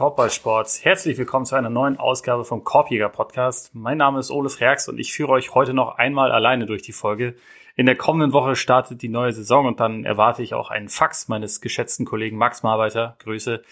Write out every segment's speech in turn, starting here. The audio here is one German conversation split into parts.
Korbballsports, herzlich willkommen zu einer neuen Ausgabe vom Korbjäger Podcast. Mein Name ist Ole Freaks und ich führe euch heute noch einmal alleine durch die Folge. In der kommenden Woche startet die neue Saison und dann erwarte ich auch einen Fax meines geschätzten Kollegen Max Marbeiter. Grüße.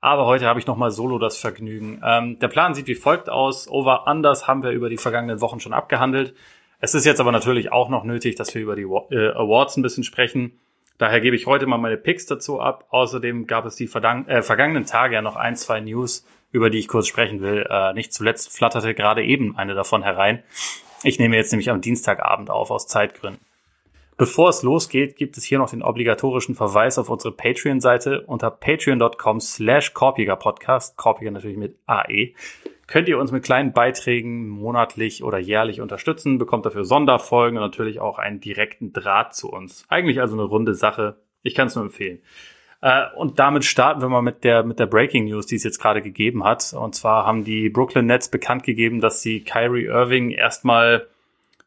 Aber heute habe ich nochmal solo das Vergnügen. Ähm, der Plan sieht wie folgt aus. Over Unders haben wir über die vergangenen Wochen schon abgehandelt. Es ist jetzt aber natürlich auch noch nötig, dass wir über die äh, Awards ein bisschen sprechen. Daher gebe ich heute mal meine Picks dazu ab. Außerdem gab es die äh, vergangenen Tage ja noch ein, zwei News, über die ich kurz sprechen will. Äh, nicht zuletzt flatterte gerade eben eine davon herein. Ich nehme jetzt nämlich am Dienstagabend auf, aus Zeitgründen. Bevor es losgeht, gibt es hier noch den obligatorischen Verweis auf unsere Patreon-Seite unter patreon.com slash Podcast, Korpiger natürlich mit AE könnt ihr uns mit kleinen Beiträgen monatlich oder jährlich unterstützen, bekommt dafür Sonderfolgen und natürlich auch einen direkten Draht zu uns. Eigentlich also eine runde Sache. Ich kann es nur empfehlen. Äh, und damit starten wir mal mit der, mit der Breaking News, die es jetzt gerade gegeben hat. Und zwar haben die Brooklyn Nets bekannt gegeben, dass sie Kyrie Irving erstmal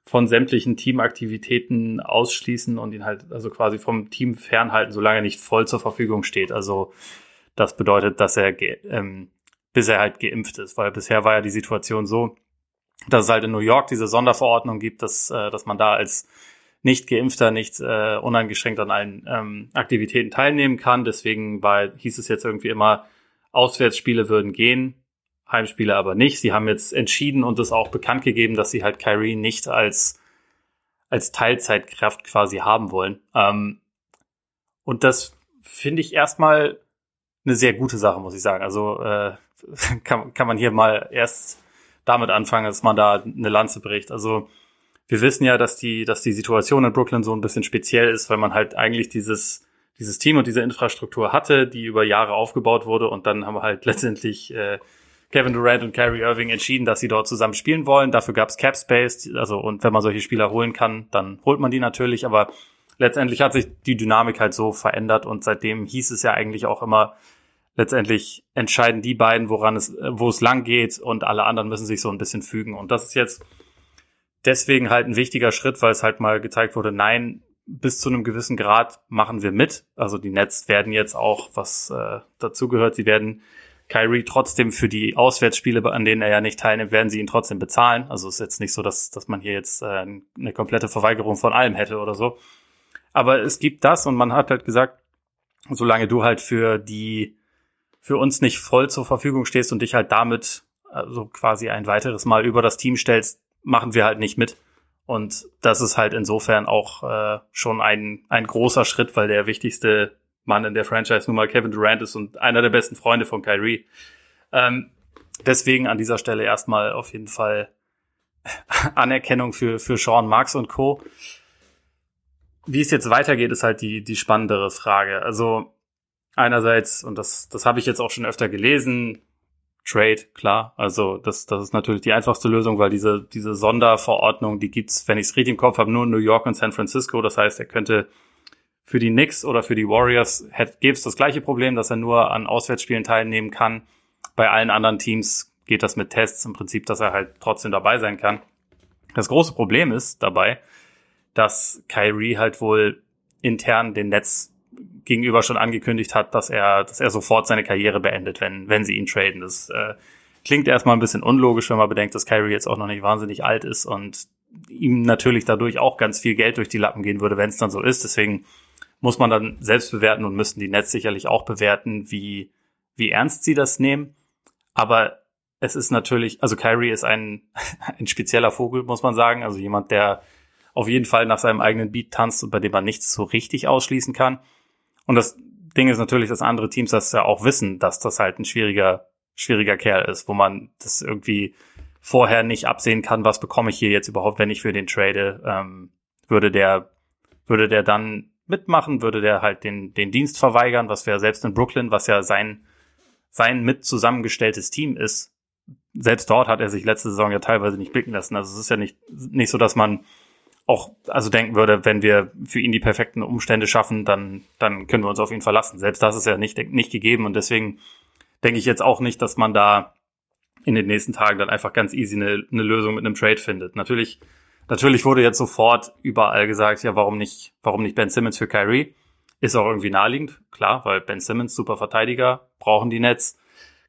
von sämtlichen Teamaktivitäten ausschließen und ihn halt also quasi vom Team fernhalten, solange er nicht voll zur Verfügung steht. Also das bedeutet, dass er ähm, bis er halt geimpft ist, weil bisher war ja die Situation so, dass es halt in New York diese Sonderverordnung gibt, dass, äh, dass man da als nicht geimpfter nicht äh, uneingeschränkt an allen ähm, Aktivitäten teilnehmen kann. Deswegen war, hieß es jetzt irgendwie immer, Auswärtsspiele würden gehen, Heimspiele aber nicht. Sie haben jetzt entschieden und es auch bekannt gegeben, dass sie halt Kyrie nicht als, als Teilzeitkraft quasi haben wollen. Ähm, und das finde ich erstmal eine sehr gute Sache, muss ich sagen. Also äh, kann, kann man hier mal erst damit anfangen, dass man da eine Lanze bricht. Also wir wissen ja, dass die, dass die Situation in Brooklyn so ein bisschen speziell ist, weil man halt eigentlich dieses, dieses Team und diese Infrastruktur hatte, die über Jahre aufgebaut wurde und dann haben wir halt letztendlich äh, Kevin Durant und Kyrie Irving entschieden, dass sie dort zusammen spielen wollen. Dafür gab es Cap Space, also und wenn man solche Spieler holen kann, dann holt man die natürlich, aber letztendlich hat sich die Dynamik halt so verändert und seitdem hieß es ja eigentlich auch immer, letztendlich entscheiden die beiden, woran es, wo es lang geht und alle anderen müssen sich so ein bisschen fügen. Und das ist jetzt deswegen halt ein wichtiger Schritt, weil es halt mal gezeigt wurde, nein, bis zu einem gewissen Grad machen wir mit. Also die Nets werden jetzt auch, was äh, dazugehört, sie werden Kyrie trotzdem für die Auswärtsspiele, an denen er ja nicht teilnimmt, werden sie ihn trotzdem bezahlen. Also es ist jetzt nicht so, dass, dass man hier jetzt äh, eine komplette Verweigerung von allem hätte oder so. Aber es gibt das und man hat halt gesagt, solange du halt für die für uns nicht voll zur Verfügung stehst und dich halt damit also quasi ein weiteres Mal über das Team stellst, machen wir halt nicht mit. Und das ist halt insofern auch äh, schon ein, ein großer Schritt, weil der wichtigste Mann in der Franchise nun mal Kevin Durant ist und einer der besten Freunde von Kyrie. Ähm, deswegen an dieser Stelle erstmal auf jeden Fall Anerkennung für, für Sean Marks und Co. Wie es jetzt weitergeht, ist halt die, die spannendere Frage. Also einerseits, und das, das habe ich jetzt auch schon öfter gelesen, Trade, klar. Also das, das ist natürlich die einfachste Lösung, weil diese, diese Sonderverordnung, die gibt's, wenn ich es richtig im Kopf habe, nur in New York und San Francisco. Das heißt, er könnte für die Knicks oder für die Warriors gäbe es das gleiche Problem, dass er nur an Auswärtsspielen teilnehmen kann. Bei allen anderen Teams geht das mit Tests im Prinzip, dass er halt trotzdem dabei sein kann. Das große Problem ist dabei, dass Kyrie halt wohl intern den Netz gegenüber schon angekündigt hat, dass er, dass er sofort seine Karriere beendet, wenn, wenn sie ihn traden. Das äh, klingt erstmal ein bisschen unlogisch, wenn man bedenkt, dass Kyrie jetzt auch noch nicht wahnsinnig alt ist und ihm natürlich dadurch auch ganz viel Geld durch die Lappen gehen würde, wenn es dann so ist. Deswegen muss man dann selbst bewerten und müssten die Nets sicherlich auch bewerten, wie, wie ernst sie das nehmen. Aber es ist natürlich, also Kyrie ist ein, ein spezieller Vogel, muss man sagen. Also jemand, der auf jeden Fall nach seinem eigenen Beat tanzt und bei dem man nichts so richtig ausschließen kann. Und das Ding ist natürlich, dass andere Teams das ja auch wissen, dass das halt ein schwieriger, schwieriger Kerl ist, wo man das irgendwie vorher nicht absehen kann, was bekomme ich hier jetzt überhaupt, wenn ich für den trade. Ähm, würde der, würde der dann mitmachen, würde der halt den, den Dienst verweigern, was wäre selbst in Brooklyn, was ja sein, sein mit zusammengestelltes Team ist. Selbst dort hat er sich letzte Saison ja teilweise nicht blicken lassen. Also es ist ja nicht, nicht so, dass man auch also denken würde, wenn wir für ihn die perfekten Umstände schaffen, dann, dann können wir uns auf ihn verlassen. Selbst das ist ja nicht, nicht gegeben und deswegen denke ich jetzt auch nicht, dass man da in den nächsten Tagen dann einfach ganz easy eine, eine Lösung mit einem Trade findet. Natürlich, natürlich wurde jetzt sofort überall gesagt, ja, warum nicht, warum nicht Ben Simmons für Kyrie? Ist auch irgendwie naheliegend, klar, weil Ben Simmons, super Verteidiger, brauchen die Nets.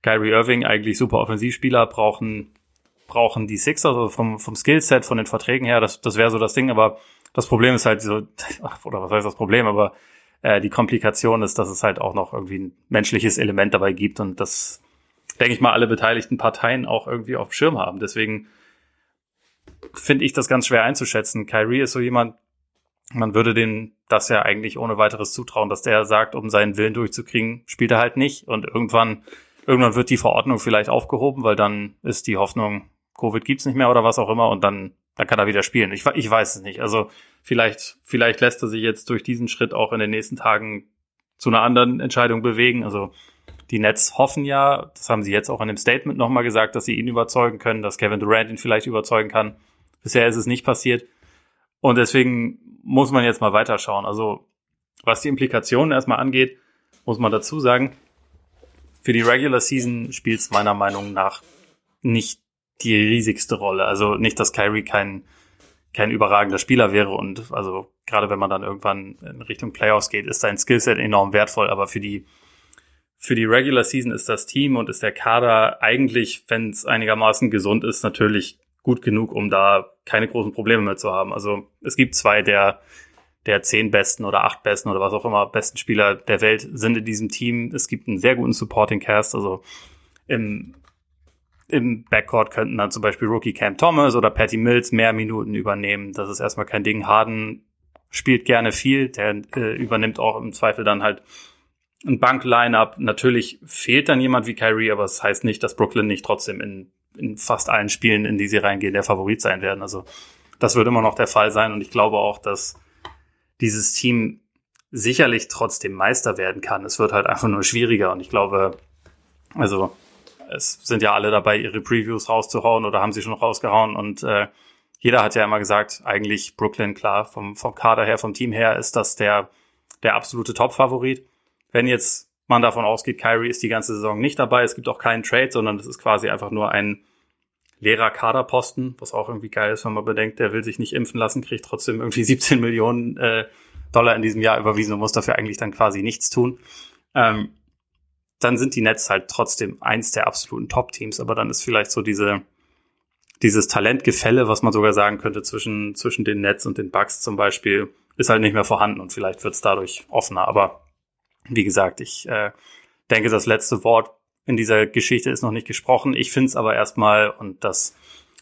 Kyrie Irving, eigentlich super Offensivspieler, brauchen, brauchen die Sixers, also vom, vom Skillset, von den Verträgen her, das, das wäre so das Ding, aber das Problem ist halt so, oder was heißt das Problem, aber äh, die Komplikation ist, dass es halt auch noch irgendwie ein menschliches Element dabei gibt und das, denke ich mal, alle beteiligten Parteien auch irgendwie auf dem Schirm haben. Deswegen finde ich das ganz schwer einzuschätzen. Kyrie ist so jemand, man würde den das ja eigentlich ohne weiteres zutrauen, dass der sagt, um seinen Willen durchzukriegen, spielt er halt nicht. Und irgendwann, irgendwann wird die Verordnung vielleicht aufgehoben, weil dann ist die Hoffnung, Covid gibt's nicht mehr oder was auch immer und dann, dann kann er wieder spielen. Ich, ich weiß es nicht. Also vielleicht, vielleicht lässt er sich jetzt durch diesen Schritt auch in den nächsten Tagen zu einer anderen Entscheidung bewegen. Also die Nets hoffen ja, das haben sie jetzt auch in dem Statement nochmal gesagt, dass sie ihn überzeugen können, dass Kevin Durant ihn vielleicht überzeugen kann. Bisher ist es nicht passiert. Und deswegen muss man jetzt mal weiterschauen. Also, was die Implikationen erstmal angeht, muss man dazu sagen, für die Regular Season spielt es meiner Meinung nach nicht die riesigste Rolle. Also nicht, dass Kyrie kein, kein überragender Spieler wäre und also gerade wenn man dann irgendwann in Richtung Playoffs geht, ist sein Skillset enorm wertvoll, aber für die für die Regular Season ist das Team und ist der Kader eigentlich, wenn es einigermaßen gesund ist, natürlich gut genug, um da keine großen Probleme mehr zu haben. Also es gibt zwei der, der zehn besten oder acht besten oder was auch immer besten Spieler der Welt sind in diesem Team. Es gibt einen sehr guten Supporting Cast. Also im, im Backcourt könnten dann zum Beispiel Rookie Cam Thomas oder Patty Mills mehr Minuten übernehmen. Das ist erstmal kein Ding. Harden spielt gerne viel. Der äh, übernimmt auch im Zweifel dann halt ein Bank-Line-Up. Natürlich fehlt dann jemand wie Kyrie, aber es das heißt nicht, dass Brooklyn nicht trotzdem in in fast allen Spielen, in die sie reingehen, der Favorit sein werden. Also das wird immer noch der Fall sein und ich glaube auch, dass dieses Team sicherlich trotzdem Meister werden kann. Es wird halt einfach nur schwieriger und ich glaube, also es sind ja alle dabei, ihre Previews rauszuhauen oder haben sie schon rausgehauen und äh, jeder hat ja immer gesagt, eigentlich Brooklyn, klar, vom, vom Kader her, vom Team her ist das der, der absolute Top-Favorit. Wenn jetzt man davon ausgeht, Kyrie ist die ganze Saison nicht dabei. Es gibt auch keinen Trade, sondern es ist quasi einfach nur ein leerer Kaderposten, was auch irgendwie geil ist, wenn man bedenkt, der will sich nicht impfen lassen, kriegt trotzdem irgendwie 17 Millionen äh, Dollar in diesem Jahr überwiesen und muss dafür eigentlich dann quasi nichts tun. Ähm, dann sind die Nets halt trotzdem eins der absoluten Top-Teams, aber dann ist vielleicht so diese dieses Talentgefälle, was man sogar sagen könnte zwischen zwischen den Nets und den Bucks zum Beispiel, ist halt nicht mehr vorhanden und vielleicht wird es dadurch offener. Aber wie gesagt, ich äh, denke, das letzte Wort in dieser Geschichte ist noch nicht gesprochen. Ich finde es aber erstmal und das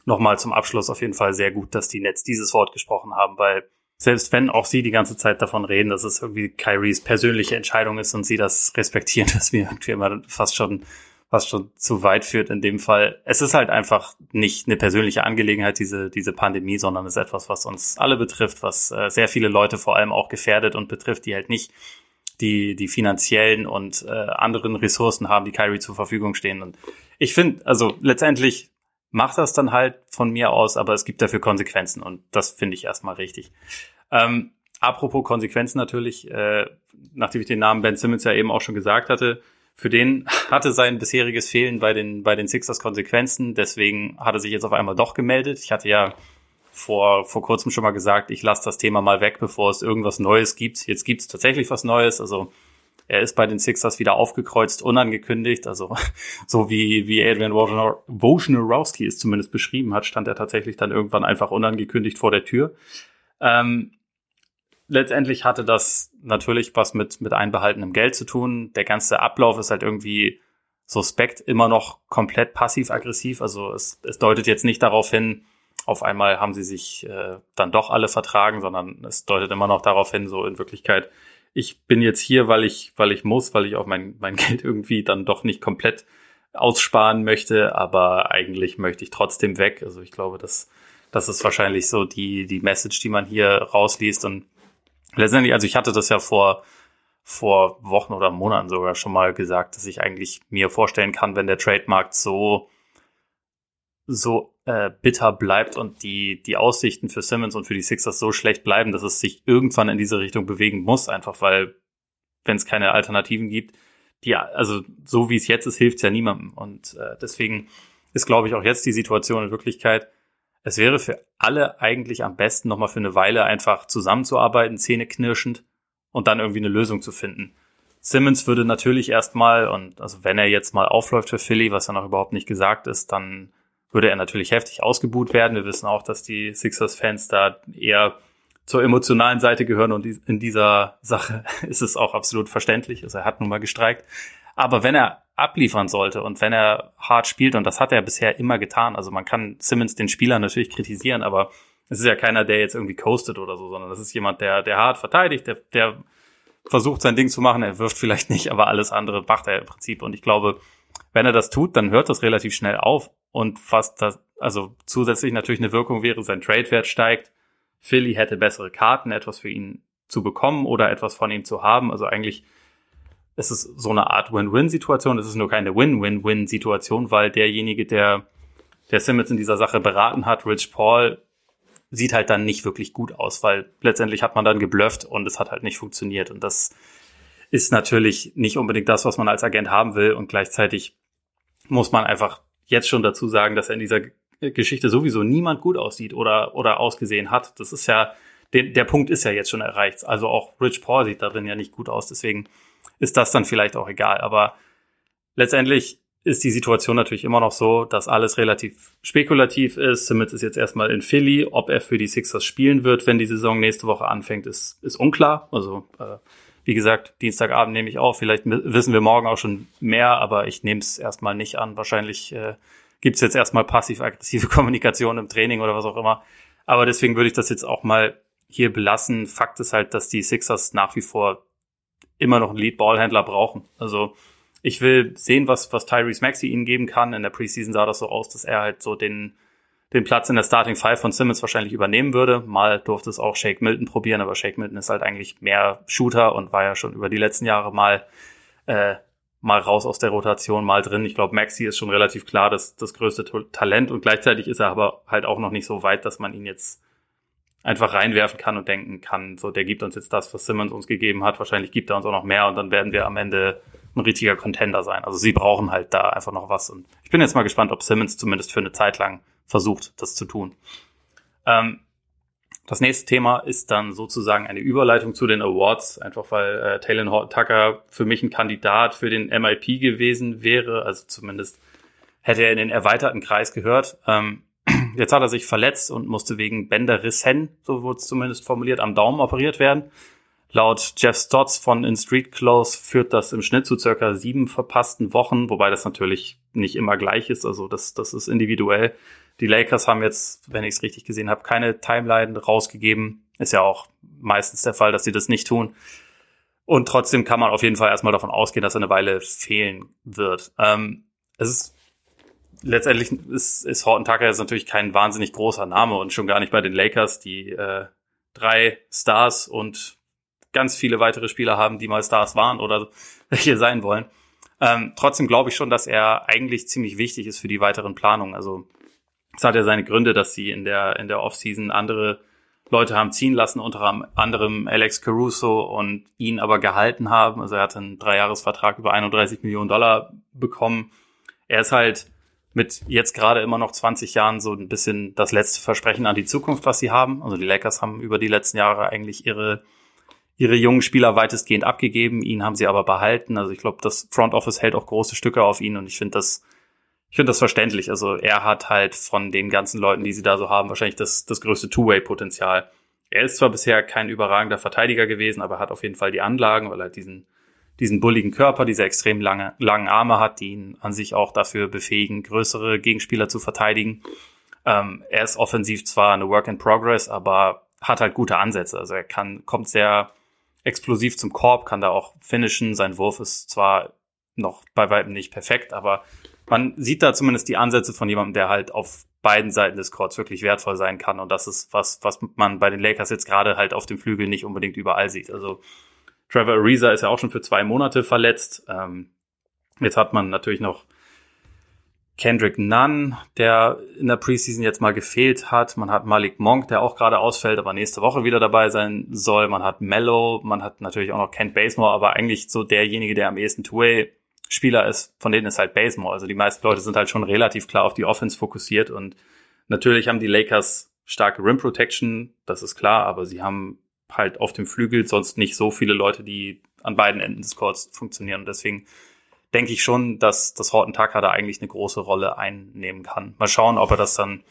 nochmal zum Abschluss auf jeden Fall sehr gut, dass die Nets dieses Wort gesprochen haben, weil selbst wenn auch sie die ganze Zeit davon reden, dass es irgendwie Kyries persönliche Entscheidung ist und sie das respektieren, dass wir irgendwie immer fast schon fast schon zu weit führt in dem Fall. Es ist halt einfach nicht eine persönliche Angelegenheit, diese, diese Pandemie, sondern es ist etwas, was uns alle betrifft, was äh, sehr viele Leute vor allem auch gefährdet und betrifft, die halt nicht die, die finanziellen und äh, anderen Ressourcen haben, die Kyrie zur Verfügung stehen. Und ich finde, also letztendlich macht das dann halt von mir aus, aber es gibt dafür Konsequenzen und das finde ich erstmal richtig. Ähm, apropos Konsequenzen natürlich, äh, nachdem ich den Namen Ben Simmons ja eben auch schon gesagt hatte, für den hatte sein bisheriges Fehlen bei den, bei den Sixers Konsequenzen, deswegen hat er sich jetzt auf einmal doch gemeldet. Ich hatte ja vor, vor kurzem schon mal gesagt, ich lasse das Thema mal weg, bevor es irgendwas Neues gibt. Jetzt gibt es tatsächlich was Neues. Also er ist bei den Sixers wieder aufgekreuzt, unangekündigt. Also so wie, wie Adrian Wojnarowski es zumindest beschrieben hat, stand er tatsächlich dann irgendwann einfach unangekündigt vor der Tür. Ähm, letztendlich hatte das natürlich was mit, mit einbehaltenem Geld zu tun. Der ganze Ablauf ist halt irgendwie suspekt, immer noch komplett passiv-aggressiv. Also es, es deutet jetzt nicht darauf hin, auf einmal haben sie sich äh, dann doch alle vertragen, sondern es deutet immer noch darauf hin, so in Wirklichkeit, ich bin jetzt hier, weil ich, weil ich muss, weil ich auch mein, mein Geld irgendwie dann doch nicht komplett aussparen möchte, aber eigentlich möchte ich trotzdem weg. Also ich glaube, das, das ist wahrscheinlich so die, die Message, die man hier rausliest. Und letztendlich, also ich hatte das ja vor, vor Wochen oder Monaten sogar schon mal gesagt, dass ich eigentlich mir vorstellen kann, wenn der Trademarkt so, so äh, bitter bleibt und die, die Aussichten für Simmons und für die Sixers so schlecht bleiben, dass es sich irgendwann in diese Richtung bewegen muss, einfach weil, wenn es keine Alternativen gibt, die, also so wie es jetzt ist, hilft es ja niemandem. Und äh, deswegen ist, glaube ich, auch jetzt die Situation in Wirklichkeit, es wäre für alle eigentlich am besten, nochmal für eine Weile einfach zusammenzuarbeiten, zähneknirschend und dann irgendwie eine Lösung zu finden. Simmons würde natürlich erstmal, und also wenn er jetzt mal aufläuft für Philly, was ja noch überhaupt nicht gesagt ist, dann würde er natürlich heftig ausgebuht werden. Wir wissen auch, dass die Sixers-Fans da eher zur emotionalen Seite gehören und in dieser Sache ist es auch absolut verständlich. Also er hat nun mal gestreikt. Aber wenn er abliefern sollte und wenn er hart spielt, und das hat er bisher immer getan, also man kann Simmons den Spieler natürlich kritisieren, aber es ist ja keiner, der jetzt irgendwie coastet oder so, sondern das ist jemand, der, der hart verteidigt, der, der versucht sein Ding zu machen. Er wirft vielleicht nicht, aber alles andere macht er im Prinzip. Und ich glaube, wenn er das tut, dann hört das relativ schnell auf. Und fast das, also zusätzlich natürlich eine Wirkung wäre, sein Trade-Wert steigt. Philly hätte bessere Karten, etwas für ihn zu bekommen oder etwas von ihm zu haben. Also eigentlich ist es so eine Art Win-Win-Situation. Es ist nur keine Win-Win-Win-Situation, weil derjenige, der, der Simmons in dieser Sache beraten hat, Rich Paul, sieht halt dann nicht wirklich gut aus, weil letztendlich hat man dann geblufft und es hat halt nicht funktioniert. Und das ist natürlich nicht unbedingt das, was man als Agent haben will. Und gleichzeitig muss man einfach jetzt schon dazu sagen, dass er in dieser Geschichte sowieso niemand gut aussieht oder, oder ausgesehen hat. Das ist ja, der, der Punkt ist ja jetzt schon erreicht. Also auch Rich Paul sieht darin ja nicht gut aus. Deswegen ist das dann vielleicht auch egal. Aber letztendlich ist die Situation natürlich immer noch so, dass alles relativ spekulativ ist. Simmons ist jetzt erstmal in Philly. Ob er für die Sixers spielen wird, wenn die Saison nächste Woche anfängt, ist, ist unklar. Also, äh, wie gesagt, Dienstagabend nehme ich auf. Vielleicht wissen wir morgen auch schon mehr, aber ich nehme es erstmal nicht an. Wahrscheinlich äh, gibt es jetzt erstmal passiv-aggressive Kommunikation im Training oder was auch immer. Aber deswegen würde ich das jetzt auch mal hier belassen. Fakt ist halt, dass die Sixers nach wie vor immer noch einen Lead-Ballhändler brauchen. Also ich will sehen, was, was Tyrese Maxey ihnen geben kann. In der Preseason sah das so aus, dass er halt so den, den Platz in der Starting Five von Simmons wahrscheinlich übernehmen würde. Mal durfte es auch Shake Milton probieren, aber Shake Milton ist halt eigentlich mehr Shooter und war ja schon über die letzten Jahre mal, äh, mal raus aus der Rotation, mal drin. Ich glaube, Maxi ist schon relativ klar das, das größte Talent und gleichzeitig ist er aber halt auch noch nicht so weit, dass man ihn jetzt einfach reinwerfen kann und denken kann, so der gibt uns jetzt das, was Simmons uns gegeben hat. Wahrscheinlich gibt er uns auch noch mehr und dann werden wir am Ende ein richtiger Contender sein. Also sie brauchen halt da einfach noch was. Und ich bin jetzt mal gespannt, ob Simmons zumindest für eine Zeit lang versucht, das zu tun. Ähm, das nächste Thema ist dann sozusagen eine Überleitung zu den Awards, einfach weil äh, Taylor Tucker für mich ein Kandidat für den MIP gewesen wäre. Also zumindest hätte er in den erweiterten Kreis gehört. Ähm, jetzt hat er sich verletzt und musste wegen Bänderrissen, so wurde es zumindest formuliert, am Daumen operiert werden. Laut Jeff Stotts von In Street Clothes führt das im Schnitt zu circa sieben verpassten Wochen, wobei das natürlich nicht immer gleich ist. Also das, das ist individuell. Die Lakers haben jetzt, wenn ich es richtig gesehen habe, keine Timeline rausgegeben. Ist ja auch meistens der Fall, dass sie das nicht tun. Und trotzdem kann man auf jeden Fall erstmal davon ausgehen, dass er eine Weile fehlen wird. Ähm, es ist letztendlich ist, ist Horton Tucker jetzt natürlich kein wahnsinnig großer Name und schon gar nicht bei den Lakers, die äh, drei Stars und ganz viele weitere Spieler haben, die mal Stars waren oder welche sein wollen. Ähm, trotzdem glaube ich schon, dass er eigentlich ziemlich wichtig ist für die weiteren Planungen. Also es hat ja seine Gründe, dass sie in der in der Offseason andere Leute haben ziehen lassen, unter anderem Alex Caruso und ihn aber gehalten haben. Also er hat einen Dreijahresvertrag über 31 Millionen Dollar bekommen. Er ist halt mit jetzt gerade immer noch 20 Jahren so ein bisschen das letzte Versprechen an die Zukunft, was sie haben. Also die Lakers haben über die letzten Jahre eigentlich ihre ihre jungen Spieler weitestgehend abgegeben, ihn haben sie aber behalten. Also ich glaube, das Front Office hält auch große Stücke auf ihn und ich finde das, ich finde das verständlich. Also er hat halt von den ganzen Leuten, die sie da so haben, wahrscheinlich das, das größte Two-Way-Potenzial. Er ist zwar bisher kein überragender Verteidiger gewesen, aber hat auf jeden Fall die Anlagen, weil er diesen, diesen bulligen Körper, diese extrem lange, langen Arme hat, die ihn an sich auch dafür befähigen, größere Gegenspieler zu verteidigen. Ähm, er ist offensiv zwar eine Work in Progress, aber hat halt gute Ansätze. Also er kann, kommt sehr, explosiv zum Korb, kann da auch finishen. Sein Wurf ist zwar noch bei weitem nicht perfekt, aber man sieht da zumindest die Ansätze von jemandem, der halt auf beiden Seiten des Courts wirklich wertvoll sein kann. Und das ist was, was man bei den Lakers jetzt gerade halt auf dem Flügel nicht unbedingt überall sieht. Also Trevor Ariza ist ja auch schon für zwei Monate verletzt. Ähm, jetzt hat man natürlich noch Kendrick Nunn, der in der Preseason jetzt mal gefehlt hat. Man hat Malik Monk, der auch gerade ausfällt, aber nächste Woche wieder dabei sein soll. Man hat Mello, man hat natürlich auch noch Kent Basemore, aber eigentlich so derjenige, der am ehesten Two-Way-Spieler ist, von denen ist halt Basemore. Also die meisten Leute sind halt schon relativ klar auf die Offense fokussiert und natürlich haben die Lakers starke Rim Protection, das ist klar, aber sie haben halt auf dem Flügel sonst nicht so viele Leute, die an beiden Enden des Courts funktionieren. Und deswegen denke ich schon, dass das Horton Tucker da eigentlich eine große Rolle einnehmen kann. Mal schauen, ob er das dann,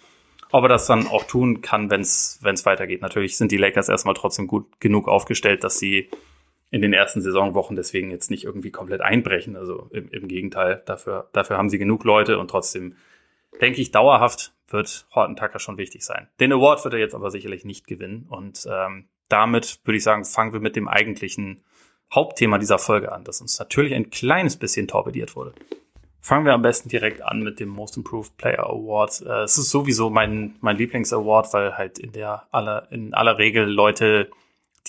ob er das dann auch tun kann, wenn es weitergeht. Natürlich sind die Lakers erstmal trotzdem gut genug aufgestellt, dass sie in den ersten Saisonwochen deswegen jetzt nicht irgendwie komplett einbrechen. Also im, im Gegenteil, dafür, dafür haben sie genug Leute und trotzdem denke ich, dauerhaft wird Horton Tucker schon wichtig sein. Den Award wird er jetzt aber sicherlich nicht gewinnen. Und ähm, damit würde ich sagen, fangen wir mit dem eigentlichen Hauptthema dieser Folge an, das uns natürlich ein kleines bisschen torpediert wurde. Fangen wir am besten direkt an mit dem Most Improved Player Award. Äh, es ist sowieso mein, mein Lieblings-Award, weil halt in der aller, in aller Regel Leute,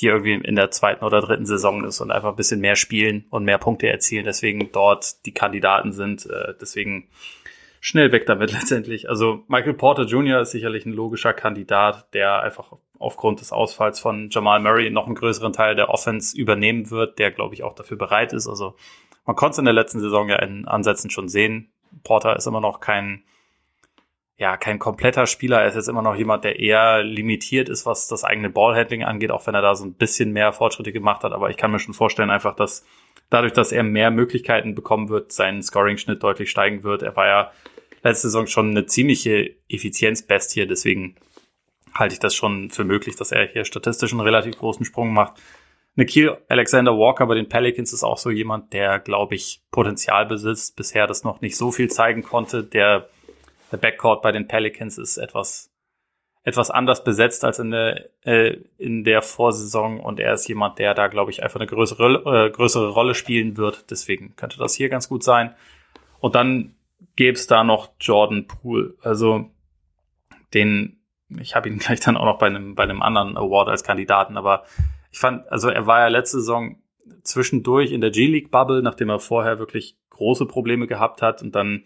die irgendwie in der zweiten oder dritten Saison ist und einfach ein bisschen mehr spielen und mehr Punkte erzielen, deswegen dort die Kandidaten sind. Äh, deswegen schnell weg damit letztendlich. Also Michael Porter Jr. ist sicherlich ein logischer Kandidat, der einfach aufgrund des Ausfalls von Jamal Murray noch einen größeren Teil der Offense übernehmen wird, der glaube ich auch dafür bereit ist. Also man konnte es in der letzten Saison ja in Ansätzen schon sehen. Porter ist immer noch kein ja, kein kompletter Spieler. Er ist jetzt immer noch jemand, der eher limitiert ist, was das eigene Ballhandling angeht, auch wenn er da so ein bisschen mehr Fortschritte gemacht hat. Aber ich kann mir schon vorstellen, einfach, dass dadurch, dass er mehr Möglichkeiten bekommen wird, sein Scoring-Schnitt deutlich steigen wird. Er war ja letzte Saison schon eine ziemliche Effizienzbestie, deswegen halte ich das schon für möglich, dass er hier statistisch einen relativ großen Sprung macht. Nikhil Alexander Walker bei den Pelicans ist auch so jemand, der, glaube ich, Potenzial besitzt, bisher das noch nicht so viel zeigen konnte. Der, der Backcourt bei den Pelicans ist etwas etwas anders besetzt als in der, äh, in der Vorsaison und er ist jemand, der da, glaube ich, einfach eine größere, äh, größere Rolle spielen wird. Deswegen könnte das hier ganz gut sein. Und dann gäbe es da noch Jordan Poole. Also den, ich habe ihn gleich dann auch noch bei einem, bei einem anderen Award als Kandidaten, aber ich fand, also er war ja letzte Saison zwischendurch in der G-League-Bubble, nachdem er vorher wirklich große Probleme gehabt hat und dann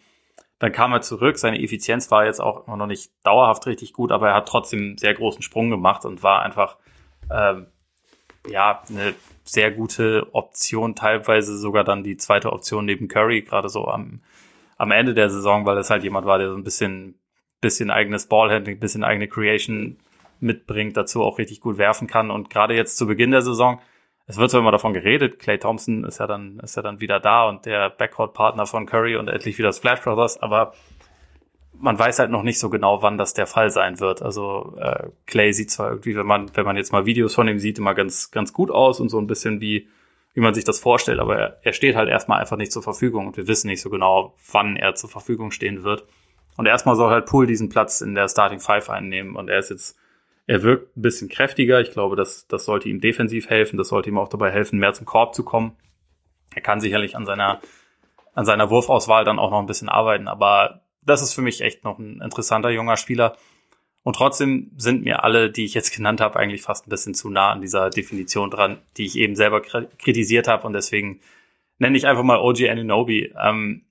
dann kam er zurück. Seine Effizienz war jetzt auch noch nicht dauerhaft richtig gut, aber er hat trotzdem einen sehr großen Sprung gemacht und war einfach ähm, ja eine sehr gute Option, teilweise sogar dann die zweite Option neben Curry, gerade so am, am Ende der Saison, weil es halt jemand war, der so ein bisschen, bisschen eigenes Ballhandling, bisschen eigene Creation mitbringt, dazu auch richtig gut werfen kann. Und gerade jetzt zu Beginn der Saison es wird zwar immer davon geredet, Clay Thompson ist ja dann, ist ja dann wieder da und der Backcourt-Partner von Curry und endlich wieder Splash Brothers, aber man weiß halt noch nicht so genau, wann das der Fall sein wird. Also äh, Clay sieht zwar irgendwie, wenn man, wenn man jetzt mal Videos von ihm sieht, immer ganz, ganz gut aus und so ein bisschen wie, wie man sich das vorstellt, aber er, er steht halt erstmal einfach nicht zur Verfügung und wir wissen nicht so genau, wann er zur Verfügung stehen wird. Und erstmal soll halt Poole diesen Platz in der Starting Five einnehmen und er ist jetzt er wirkt ein bisschen kräftiger. Ich glaube, das, das sollte ihm defensiv helfen. Das sollte ihm auch dabei helfen, mehr zum Korb zu kommen. Er kann sicherlich an seiner, an seiner Wurfauswahl dann auch noch ein bisschen arbeiten. Aber das ist für mich echt noch ein interessanter junger Spieler. Und trotzdem sind mir alle, die ich jetzt genannt habe, eigentlich fast ein bisschen zu nah an dieser Definition dran, die ich eben selber kritisiert habe. Und deswegen nenne ich einfach mal OG Anunobi. Ähm,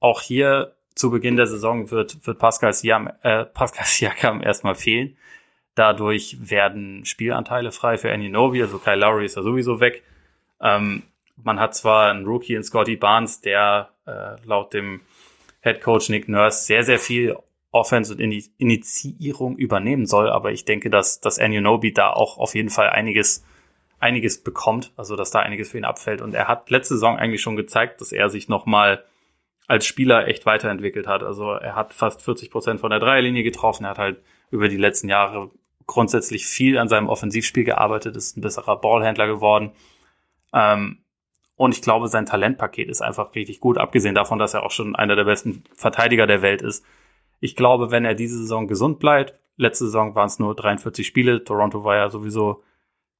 auch hier zu Beginn der Saison wird, wird Pascal Siam, äh, Pascal Siakam erstmal fehlen. Dadurch werden Spielanteile frei für Novi, also Kyle Lowry ist ja sowieso weg. Ähm, man hat zwar einen Rookie in Scotty Barnes, der äh, laut dem Head Coach Nick Nurse sehr, sehr viel Offense und Initiierung übernehmen soll, aber ich denke, dass, dass Novi da auch auf jeden Fall einiges, einiges bekommt, also dass da einiges für ihn abfällt. Und er hat letzte Saison eigentlich schon gezeigt, dass er sich nochmal als Spieler echt weiterentwickelt hat. Also er hat fast 40 Prozent von der Dreierlinie getroffen, er hat halt über die letzten Jahre grundsätzlich viel an seinem Offensivspiel gearbeitet, ist ein besserer Ballhändler geworden. Ähm, und ich glaube, sein Talentpaket ist einfach richtig gut, abgesehen davon, dass er auch schon einer der besten Verteidiger der Welt ist. Ich glaube, wenn er diese Saison gesund bleibt, letzte Saison waren es nur 43 Spiele, Toronto war ja sowieso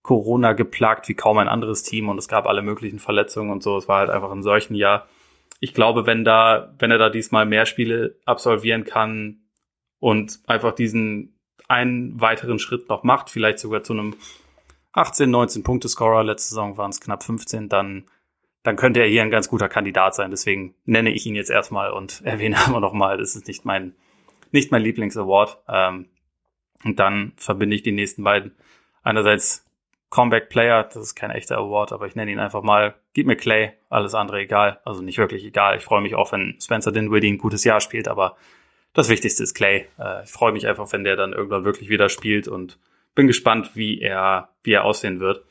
Corona geplagt wie kaum ein anderes Team und es gab alle möglichen Verletzungen und so. Es war halt einfach ein solchen Jahr. Ich glaube, wenn da, wenn er da diesmal mehr Spiele absolvieren kann und einfach diesen einen weiteren Schritt noch macht, vielleicht sogar zu einem 18, 19 Punkte Scorer, letzte Saison waren es knapp 15, dann, dann könnte er hier ein ganz guter Kandidat sein. Deswegen nenne ich ihn jetzt erstmal und erwähne aber nochmal, das ist nicht mein, nicht mein Lieblings-Award. Ähm, und dann verbinde ich die nächsten beiden. Einerseits Comeback Player, das ist kein echter Award, aber ich nenne ihn einfach mal, gib mir Clay, alles andere egal. Also nicht wirklich egal. Ich freue mich auch, wenn Spencer Dinwiddie ein gutes Jahr spielt, aber das Wichtigste ist Clay. Äh, ich freue mich einfach, wenn der dann irgendwann wirklich wieder spielt und bin gespannt, wie er, wie er aussehen wird.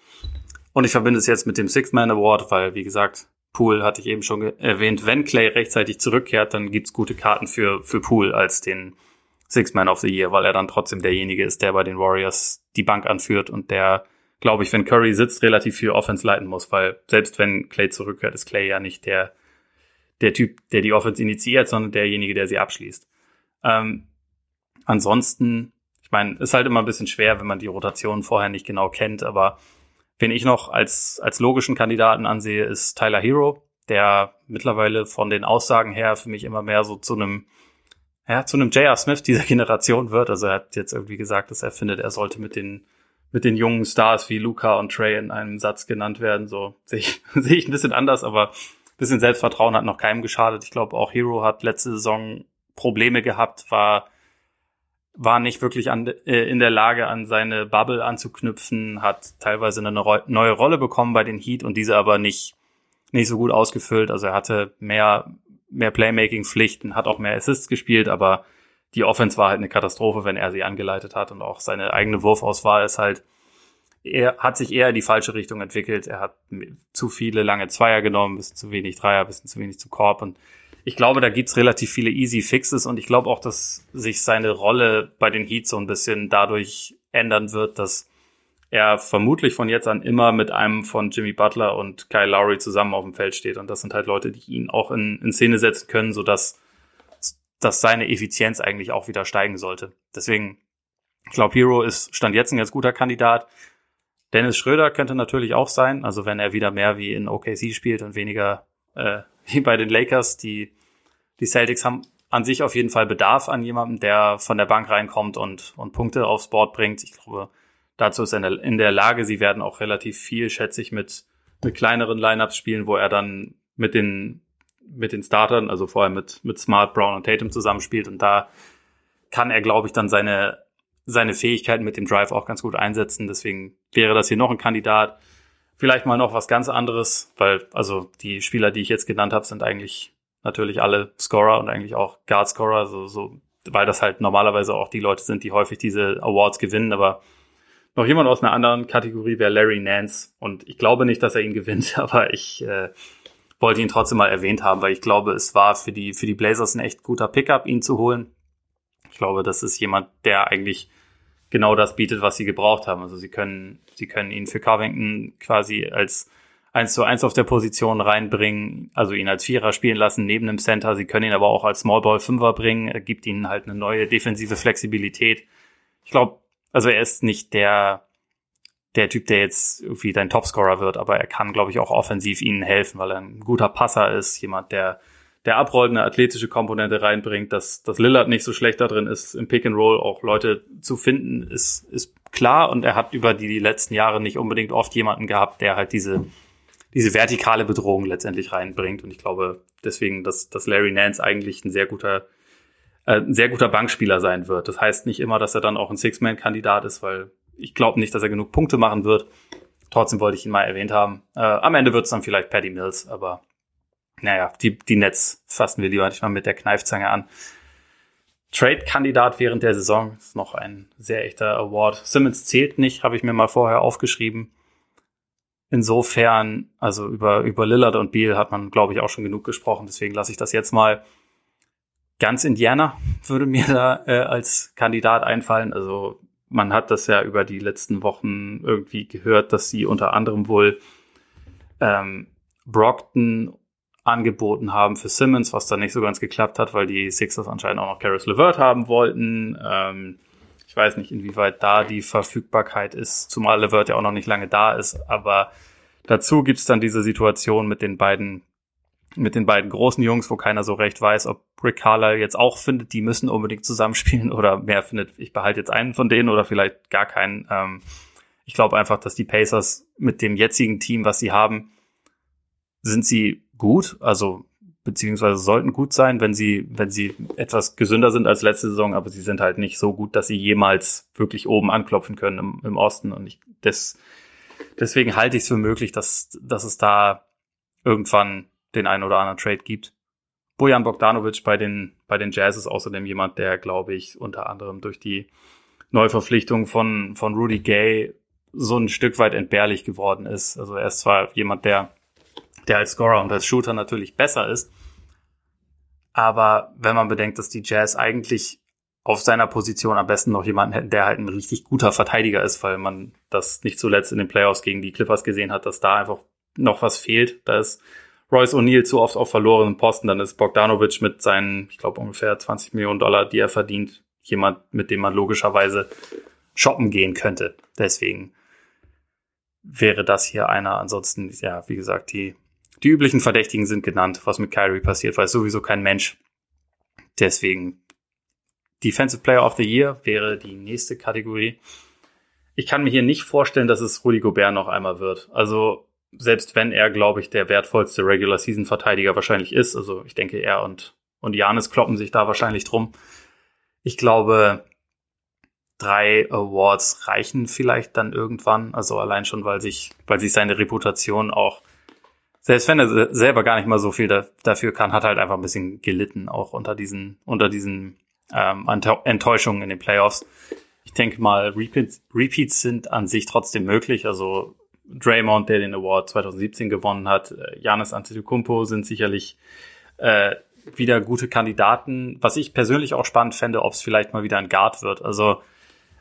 Und ich verbinde es jetzt mit dem Six-Man Award, weil, wie gesagt, Pool hatte ich eben schon erwähnt. Wenn Clay rechtzeitig zurückkehrt, dann gibt's gute Karten für, für Pool als den Six-Man of the Year, weil er dann trotzdem derjenige ist, der bei den Warriors die Bank anführt und der, glaube ich, wenn Curry sitzt, relativ viel Offense leiten muss, weil selbst wenn Clay zurückkehrt, ist Clay ja nicht der, der Typ, der die Offense initiiert, sondern derjenige, der sie abschließt. Ähm, ansonsten, ich meine, ist halt immer ein bisschen schwer, wenn man die Rotation vorher nicht genau kennt, aber wen ich noch als, als logischen Kandidaten ansehe, ist Tyler Hero, der mittlerweile von den Aussagen her für mich immer mehr so zu einem ja, zu einem J.R. Smith dieser Generation wird. Also er hat jetzt irgendwie gesagt, dass er findet, er sollte mit den mit den jungen Stars wie Luca und Trey in einem Satz genannt werden. So sehe ich, sehe ich ein bisschen anders, aber ein bisschen Selbstvertrauen hat noch keinem geschadet. Ich glaube, auch Hero hat letzte Saison Probleme gehabt, war war nicht wirklich an, äh, in der Lage, an seine Bubble anzuknüpfen, hat teilweise eine neue Rolle bekommen bei den Heat und diese aber nicht, nicht so gut ausgefüllt. Also er hatte mehr, mehr Playmaking-Pflichten, hat auch mehr Assists gespielt, aber die Offense war halt eine Katastrophe, wenn er sie angeleitet hat und auch seine eigene Wurfauswahl ist halt, er hat sich eher in die falsche Richtung entwickelt. Er hat zu viele lange Zweier genommen, bisschen zu wenig Dreier, bisschen zu wenig zu Korb und ich glaube, da gibt's relativ viele easy Fixes und ich glaube auch, dass sich seine Rolle bei den Heats so ein bisschen dadurch ändern wird, dass er vermutlich von jetzt an immer mit einem von Jimmy Butler und Kyle Lowry zusammen auf dem Feld steht. Und das sind halt Leute, die ihn auch in, in Szene setzen können, sodass dass seine Effizienz eigentlich auch wieder steigen sollte. Deswegen, ich glaube, Hero ist Stand jetzt ein ganz guter Kandidat. Dennis Schröder könnte natürlich auch sein, also wenn er wieder mehr wie in OKC spielt und weniger äh, wie bei den Lakers, die die Celtics haben an sich auf jeden Fall Bedarf an jemandem, der von der Bank reinkommt und, und Punkte aufs Board bringt. Ich glaube, dazu ist er in der, in der Lage. Sie werden auch relativ viel, schätze ich, mit, mit kleineren Lineups spielen, wo er dann mit den, mit den Startern, also vorher mit, mit Smart, Brown und Tatum zusammenspielt. Und da kann er, glaube ich, dann seine, seine Fähigkeiten mit dem Drive auch ganz gut einsetzen. Deswegen wäre das hier noch ein Kandidat. Vielleicht mal noch was ganz anderes, weil also die Spieler, die ich jetzt genannt habe, sind eigentlich natürlich alle Scorer und eigentlich auch Guard-Scorer, so, so, weil das halt normalerweise auch die Leute sind, die häufig diese Awards gewinnen, aber noch jemand aus einer anderen Kategorie wäre Larry Nance und ich glaube nicht, dass er ihn gewinnt, aber ich äh, wollte ihn trotzdem mal erwähnt haben, weil ich glaube, es war für die, für die Blazers ein echt guter Pickup, ihn zu holen. Ich glaube, das ist jemand, der eigentlich genau das bietet, was sie gebraucht haben. Also sie können, sie können ihn für Covington quasi als eins zu eins auf der Position reinbringen, also ihn als Vierer spielen lassen neben dem Center. Sie können ihn aber auch als Smallball Fünfer bringen, er gibt ihnen halt eine neue defensive Flexibilität. Ich glaube, also er ist nicht der der Typ, der jetzt irgendwie dein Topscorer wird, aber er kann, glaube ich, auch offensiv ihnen helfen, weil er ein guter Passer ist, jemand, der der abrollt eine athletische Komponente reinbringt, dass, dass Lillard nicht so schlecht da drin ist, im Pick and Roll auch Leute zu finden, ist, ist klar und er hat über die letzten Jahre nicht unbedingt oft jemanden gehabt, der halt diese diese vertikale Bedrohung letztendlich reinbringt. Und ich glaube deswegen, dass, dass Larry Nance eigentlich ein sehr guter, äh, ein sehr guter Bankspieler sein wird. Das heißt nicht immer, dass er dann auch ein Six-Man-Kandidat ist, weil ich glaube nicht, dass er genug Punkte machen wird. Trotzdem wollte ich ihn mal erwähnt haben. Äh, am Ende wird es dann vielleicht Paddy Mills, aber naja, die, die Nets fassen wir lieber nicht mal mit der Kneifzange an. Trade-Kandidat während der Saison ist noch ein sehr echter Award. Simmons zählt nicht, habe ich mir mal vorher aufgeschrieben. Insofern, also über, über Lillard und Beal hat man, glaube ich, auch schon genug gesprochen. Deswegen lasse ich das jetzt mal. Ganz Indiana würde mir da äh, als Kandidat einfallen. Also man hat das ja über die letzten Wochen irgendwie gehört, dass sie unter anderem wohl ähm, Brockton angeboten haben für Simmons, was dann nicht so ganz geklappt hat, weil die Sixers anscheinend auch noch Caris LeVert haben wollten. Ähm, weiß nicht, inwieweit da die Verfügbarkeit ist, zumal Levert ja auch noch nicht lange da ist. Aber dazu gibt's dann diese Situation mit den beiden, mit den beiden großen Jungs, wo keiner so recht weiß, ob Rick Carlisle jetzt auch findet, die müssen unbedingt zusammenspielen oder mehr findet, ich behalte jetzt einen von denen oder vielleicht gar keinen. Ähm, ich glaube einfach, dass die Pacers mit dem jetzigen Team, was sie haben, sind sie gut. Also beziehungsweise sollten gut sein, wenn sie, wenn sie etwas gesünder sind als letzte Saison, aber sie sind halt nicht so gut, dass sie jemals wirklich oben anklopfen können im, im Osten. Und ich, das, deswegen halte ich es für möglich, dass, dass es da irgendwann den einen oder anderen Trade gibt. Bojan Bogdanovic bei den, bei den Jazz ist außerdem jemand, der, glaube ich, unter anderem durch die, Neuverpflichtung von, von Rudy Gay so ein Stück weit entbehrlich geworden ist. Also er ist zwar jemand, der, der als Scorer und als Shooter natürlich besser ist, aber wenn man bedenkt, dass die Jazz eigentlich auf seiner Position am besten noch jemanden hätten, der halt ein richtig guter Verteidiger ist, weil man das nicht zuletzt in den Playoffs gegen die Clippers gesehen hat, dass da einfach noch was fehlt. Da ist Royce O'Neill zu oft auf verlorenen Posten, dann ist Bogdanovic mit seinen, ich glaube, ungefähr 20 Millionen Dollar, die er verdient, jemand, mit dem man logischerweise shoppen gehen könnte. Deswegen wäre das hier einer. Ansonsten, ja, wie gesagt, die, die üblichen Verdächtigen sind genannt, was mit Kyrie passiert, weil es sowieso kein Mensch. Deswegen Defensive Player of the Year wäre die nächste Kategorie. Ich kann mir hier nicht vorstellen, dass es Rudy Gobert noch einmal wird. Also selbst wenn er, glaube ich, der wertvollste Regular Season Verteidiger wahrscheinlich ist. Also ich denke, er und und Janis kloppen sich da wahrscheinlich drum. Ich glaube, drei Awards reichen vielleicht dann irgendwann. Also allein schon, weil sich, weil sich seine Reputation auch, selbst wenn er selber gar nicht mal so viel da, dafür kann, hat halt einfach ein bisschen gelitten, auch unter diesen, unter diesen ähm, Enttäuschungen in den Playoffs. Ich denke mal, Repeats, Repeats sind an sich trotzdem möglich. Also Draymond, der den Award 2017 gewonnen hat, Janis Antetokounmpo sind sicherlich äh, wieder gute Kandidaten. Was ich persönlich auch spannend fände, ob es vielleicht mal wieder ein Guard wird. Also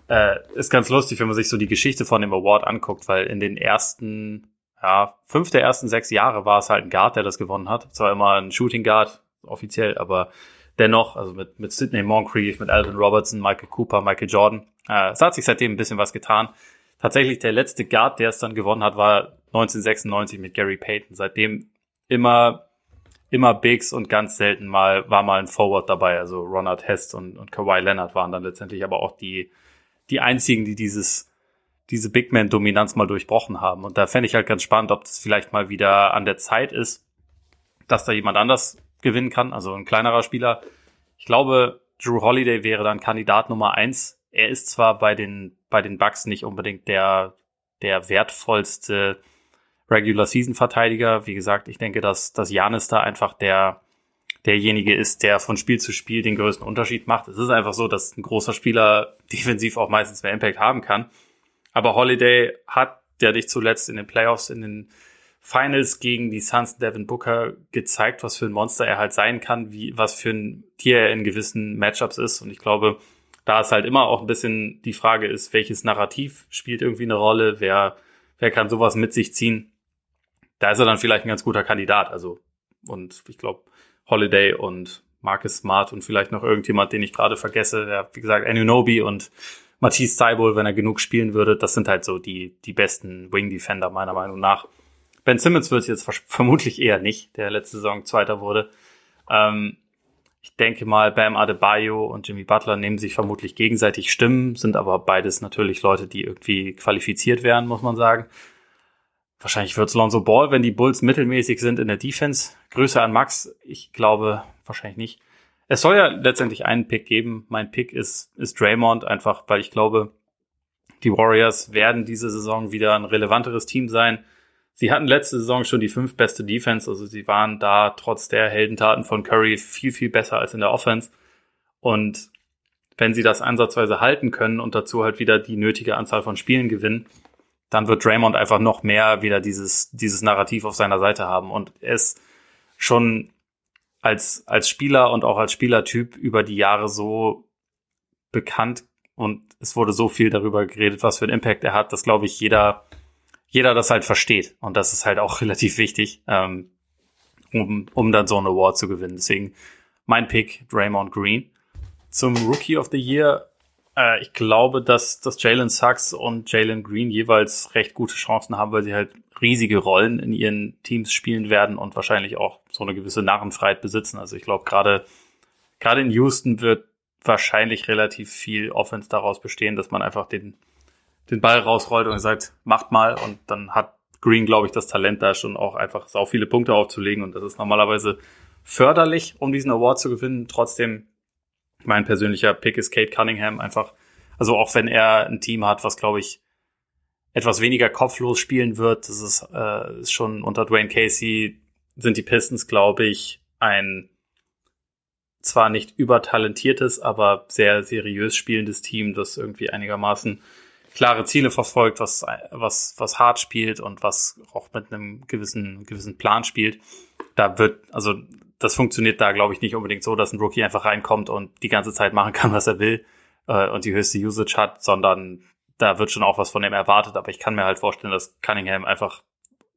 äh, ist ganz lustig, wenn man sich so die Geschichte von dem Award anguckt, weil in den ersten, ja, fünf der ersten sechs Jahre war es halt ein Guard, der das gewonnen hat. Zwar immer ein Shooting Guard, offiziell, aber dennoch, also mit, mit Sidney Moncrief, mit Alvin Robertson, Michael Cooper, Michael Jordan. Äh, es hat sich seitdem ein bisschen was getan. Tatsächlich der letzte Guard, der es dann gewonnen hat, war 1996 mit Gary Payton. Seitdem immer, immer Bigs und ganz selten mal war mal ein Forward dabei. Also Ronald Hest und, und Kawhi Leonard waren dann letztendlich aber auch die, die einzigen, die dieses, diese Big Man-Dominanz mal durchbrochen haben. Und da fände ich halt ganz spannend, ob das vielleicht mal wieder an der Zeit ist, dass da jemand anders gewinnen kann, also ein kleinerer Spieler. Ich glaube, Drew Holiday wäre dann Kandidat Nummer eins. Er ist zwar bei den, bei den Bucks nicht unbedingt der, der wertvollste Regular Season Verteidiger. Wie gesagt, ich denke, dass, dass Janis da einfach der, derjenige ist, der von Spiel zu Spiel den größten Unterschied macht. Es ist einfach so, dass ein großer Spieler defensiv auch meistens mehr Impact haben kann. Aber Holiday hat ja nicht zuletzt in den Playoffs, in den Finals gegen die Suns Devin Booker gezeigt, was für ein Monster er halt sein kann, wie, was für ein Tier er in gewissen Matchups ist. Und ich glaube, da ist halt immer auch ein bisschen die Frage ist, welches Narrativ spielt irgendwie eine Rolle, wer, wer kann sowas mit sich ziehen. Da ist er dann vielleicht ein ganz guter Kandidat. Also, und ich glaube, Holiday und Marcus Smart und vielleicht noch irgendjemand, den ich gerade vergesse. Ja, wie gesagt, Anunobi und Matisse Seibel, wenn er genug spielen würde. Das sind halt so die, die besten Wing Defender meiner Meinung nach. Ben Simmons wird es jetzt vermutlich eher nicht, der letzte Saison Zweiter wurde. Ähm, ich denke mal, Bam Adebayo und Jimmy Butler nehmen sich vermutlich gegenseitig Stimmen, sind aber beides natürlich Leute, die irgendwie qualifiziert werden, muss man sagen. Wahrscheinlich wird es Lonzo Ball, wenn die Bulls mittelmäßig sind in der Defense. Grüße an Max. Ich glaube wahrscheinlich nicht. Es soll ja letztendlich einen Pick geben. Mein Pick ist, ist Draymond, einfach weil ich glaube, die Warriors werden diese Saison wieder ein relevanteres Team sein. Sie hatten letzte Saison schon die fünf beste Defense, also sie waren da trotz der Heldentaten von Curry viel, viel besser als in der Offense. Und wenn sie das ansatzweise halten können und dazu halt wieder die nötige Anzahl von Spielen gewinnen, dann wird Draymond einfach noch mehr wieder dieses, dieses Narrativ auf seiner Seite haben. Und er ist schon als, als Spieler und auch als Spielertyp über die Jahre so bekannt und es wurde so viel darüber geredet, was für einen Impact er hat, dass, glaube ich, jeder, jeder das halt versteht. Und das ist halt auch relativ wichtig, ähm, um, um dann so einen Award zu gewinnen. Deswegen mein Pick, Draymond Green. Zum Rookie of the Year äh, ich glaube, dass, dass Jalen Sachs und Jalen Green jeweils recht gute Chancen haben, weil sie halt riesige Rollen in ihren Teams spielen werden und wahrscheinlich auch so eine gewisse Narrenfreiheit besitzen. Also ich glaube, gerade gerade in Houston wird wahrscheinlich relativ viel Offense daraus bestehen, dass man einfach den, den Ball rausrollt und sagt, macht mal und dann hat Green, glaube ich, das Talent da schon auch einfach sau viele Punkte aufzulegen und das ist normalerweise förderlich, um diesen Award zu gewinnen. Trotzdem mein persönlicher Pick ist Kate Cunningham einfach. Also auch wenn er ein Team hat, was glaube ich etwas weniger kopflos spielen wird, das ist, äh, ist schon unter Dwayne Casey sind die Pistons glaube ich ein zwar nicht übertalentiertes, aber sehr seriös spielendes Team, das irgendwie einigermaßen klare Ziele verfolgt, was, was, was hart spielt und was auch mit einem gewissen, gewissen Plan spielt. Da wird, also das funktioniert da, glaube ich, nicht unbedingt so, dass ein Rookie einfach reinkommt und die ganze Zeit machen kann, was er will äh, und die höchste Usage hat, sondern da wird schon auch was von ihm erwartet. Aber ich kann mir halt vorstellen, dass Cunningham einfach,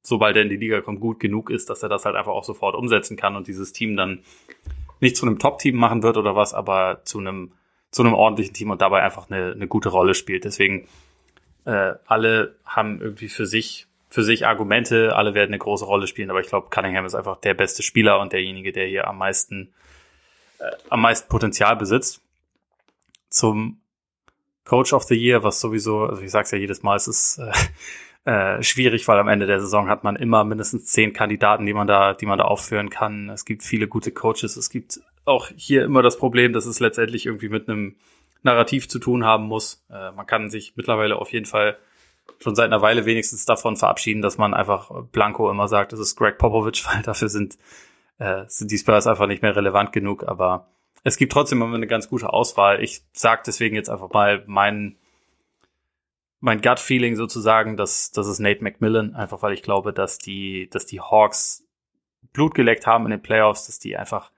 sobald er in die Liga kommt, gut genug ist, dass er das halt einfach auch sofort umsetzen kann und dieses Team dann nicht zu einem Top-Team machen wird oder was, aber zu einem zu einem ordentlichen Team und dabei einfach eine, eine gute Rolle spielt. Deswegen äh, alle haben irgendwie für sich für sich Argumente, alle werden eine große Rolle spielen, aber ich glaube, Cunningham ist einfach der beste Spieler und derjenige, der hier am meisten äh, am meisten Potenzial besitzt. Zum Coach of the Year, was sowieso, also ich sag's ja jedes Mal, es ist äh, äh, schwierig, weil am Ende der Saison hat man immer mindestens zehn Kandidaten, die man da, die man da aufführen kann. Es gibt viele gute Coaches. Es gibt auch hier immer das Problem, dass es letztendlich irgendwie mit einem Narrativ zu tun haben muss. Äh, man kann sich mittlerweile auf jeden Fall schon seit einer Weile wenigstens davon verabschieden, dass man einfach Blanco immer sagt, das ist Greg Popovich, weil dafür sind, äh, sind die Spurs einfach nicht mehr relevant genug. Aber es gibt trotzdem immer eine ganz gute Auswahl. Ich sage deswegen jetzt einfach mal mein, mein Gut-Feeling sozusagen, dass das ist Nate McMillan, einfach weil ich glaube, dass die, dass die Hawks Blut geleckt haben in den Playoffs, dass die einfach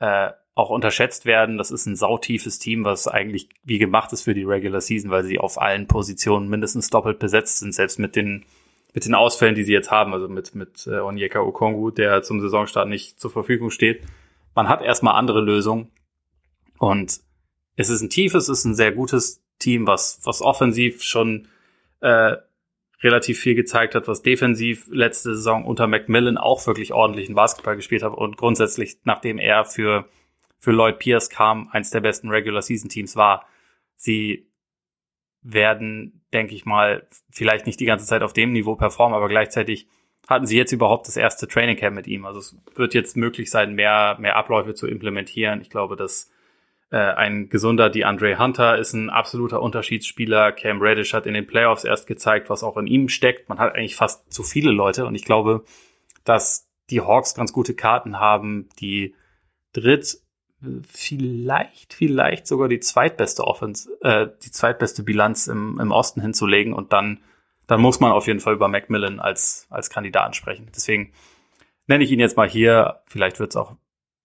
äh, auch unterschätzt werden. Das ist ein sautiefes Team, was eigentlich wie gemacht ist für die Regular Season, weil sie auf allen Positionen mindestens doppelt besetzt sind, selbst mit den mit den Ausfällen, die sie jetzt haben, also mit mit äh, Onyeka Okongu, der zum Saisonstart nicht zur Verfügung steht. Man hat erstmal andere Lösungen und es ist ein tiefes, es ist ein sehr gutes Team, was was offensiv schon äh, relativ viel gezeigt hat, was defensiv letzte Saison unter Macmillan auch wirklich ordentlichen Basketball gespielt hat und grundsätzlich, nachdem er für für Lloyd Pierce kam, eins der besten Regular Season Teams war. Sie werden, denke ich mal, vielleicht nicht die ganze Zeit auf dem Niveau performen, aber gleichzeitig hatten sie jetzt überhaupt das erste Training Camp mit ihm. Also es wird jetzt möglich sein, mehr, mehr Abläufe zu implementieren. Ich glaube, dass äh, ein gesunder DeAndre Hunter ist ein absoluter Unterschiedsspieler. Cam Reddish hat in den Playoffs erst gezeigt, was auch in ihm steckt. Man hat eigentlich fast zu viele Leute und ich glaube, dass die Hawks ganz gute Karten haben, die dritt vielleicht, vielleicht sogar die zweitbeste Offense, äh, die zweitbeste Bilanz im, im Osten hinzulegen und dann, dann muss man auf jeden Fall über Macmillan als, als Kandidaten sprechen. Deswegen nenne ich ihn jetzt mal hier. Vielleicht wird es auch